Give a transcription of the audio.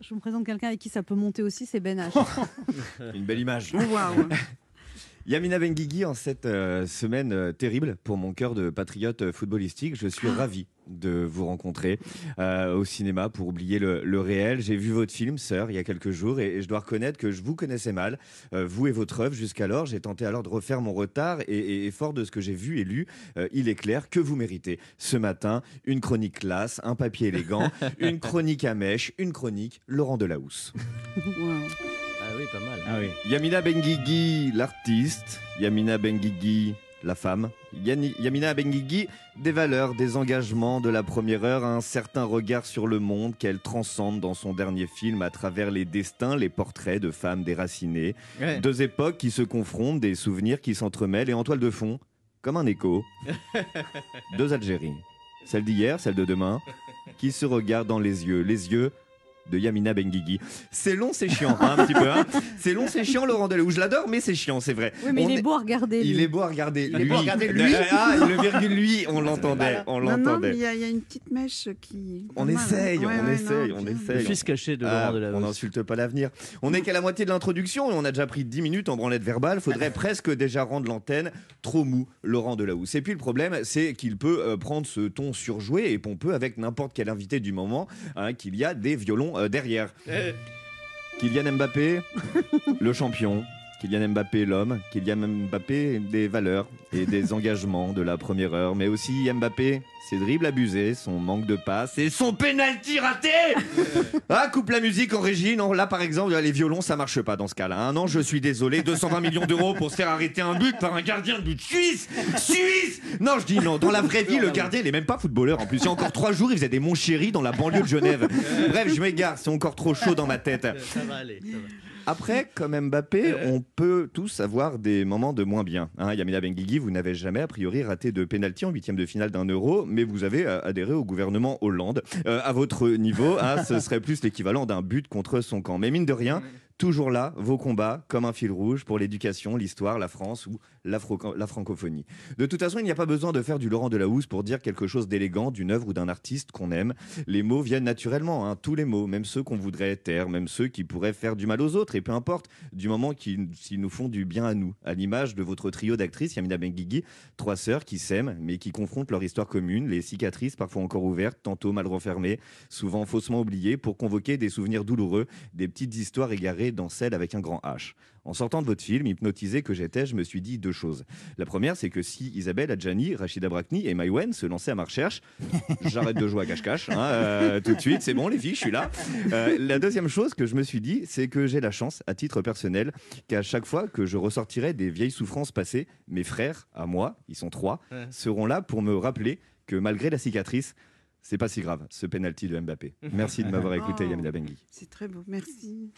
Je vous présente quelqu'un avec qui ça peut monter aussi, c'est Ben H. Une belle image. Yamina Benguigui, en cette euh, semaine euh, terrible pour mon cœur de patriote euh, footballistique, je suis ravi de vous rencontrer euh, au cinéma pour oublier le, le réel. J'ai vu votre film, Sœur, il y a quelques jours, et, et je dois reconnaître que je vous connaissais mal, euh, vous et votre œuvre jusqu'alors. J'ai tenté alors de refaire mon retard, et, et- et fort de ce que j'ai vu et lu, euh, il est clair que vous méritez ce matin une chronique classe, un papier élégant, une chronique à mèche, une chronique Laurent Delahousse. Ah oui, pas mal. Ah oui. Yamina Benguigui, l'artiste. Yamina Benguigui, la femme. Yani- Yamina Benguigui, des valeurs, des engagements de la première heure, un certain regard sur le monde qu'elle transcende dans son dernier film à travers les destins, les portraits de femmes déracinées. Ouais. Deux époques qui se confrontent, des souvenirs qui s'entremêlent et en toile de fond, comme un écho, deux Algéries. Celle d'hier, celle de demain, qui se regardent dans les yeux. Les yeux de Yamina Benguigui. C'est long, c'est chiant, hein, un petit peu. hein. C'est long, c'est chiant, Laurent Delahousse. Je l'adore, mais c'est chiant, c'est vrai. Oui, mais On il est est- beau à regarder. Il lui. est beau à regarder. Il est beau à regarder, lui. Ah, le virgule lui, on l'entendait, on Non, non, mais l'entendait. il y, y a une petite mèche qui. On mal, essaye, hein. Ouais, on ouais, essaye, non, on bien. Le essaye. fils caché de Ah, Laurent de on n'insulte pas l'avenir. On n'est qu'à la moitié de l'introduction et on a déjà pris 10 minutes en branlette verbale. Faudrait presque déjà rendre l'antenne trop mou, Laurent Delahousse. Et puis le problème, c'est qu'il peut euh, prendre ce ton surjoué et pompeux avec n'importe quel invité du moment, hein, qu'il y a des violons euh, derrière. Kylian Mbappé, le champion. Kylian Mbappé, l'homme. Kylian Mbappé, des valeurs et des engagements de la première heure. Mais aussi Mbappé, ses dribbles abusés, son manque de passe et son penalty raté Ah, coupe la musique en régie. Non, là, par exemple, les violons, ça marche pas dans ce cas-là. Un an, je suis désolé. 220 millions d'euros pour se faire arrêter un but par un gardien de but suisse Suisse Non, je dis non. Dans la vraie vie, le gardien, il est même pas footballeur. En plus, il y a encore trois jours, il faisait des mon chéri dans la banlieue de Genève. Bref, je m'égare. C'est encore trop chaud dans ma tête. Ça va aller. Ça va. Après, comme Mbappé, on peut tous avoir des moments de moins bien. Hein, Yamina Benguigui, vous n'avez jamais a priori raté de pénalty en huitième de finale d'un euro, mais vous avez euh, adhéré au gouvernement Hollande. Euh, à votre niveau, hein, ce serait plus l'équivalent d'un but contre son camp. Mais mine de rien, toujours là, vos combats comme un fil rouge pour l'éducation, l'histoire, la France ou la francophonie. De toute façon, il n'y a pas besoin de faire du Laurent Delahousse pour dire quelque chose d'élégant d'une œuvre ou d'un artiste qu'on aime. Les mots viennent naturellement, hein, tous les mots, même ceux qu'on voudrait taire, même ceux qui pourraient faire du mal aux autres, et peu importe, du moment qu'ils nous font du bien à nous. À l'image de votre trio d'actrices, Yamina Benguigui, trois sœurs qui s'aiment, mais qui confrontent leur histoire commune, les cicatrices parfois encore ouvertes, tantôt mal refermées, souvent faussement oubliées, pour convoquer des souvenirs douloureux, des petites histoires égarées dans celles avec un grand H. En sortant de votre film, hypnotisé que j'étais, je me suis dit deux choses. La première, c'est que si Isabelle Adjani, Rachida Brakni et Maïwen se lançaient à ma recherche, j'arrête de jouer à cache-cache, hein, euh, tout de suite, c'est bon les filles, je suis là. Euh, la deuxième chose que je me suis dit, c'est que j'ai la chance, à titre personnel, qu'à chaque fois que je ressortirai des vieilles souffrances passées, mes frères, à moi, ils sont trois, Ouais. seront là pour me rappeler que malgré la cicatrice, c'est pas si grave, ce penalty de Mbappé. Merci de m'avoir écouté, Oh. Yamina Benguigui. C'est très beau, merci.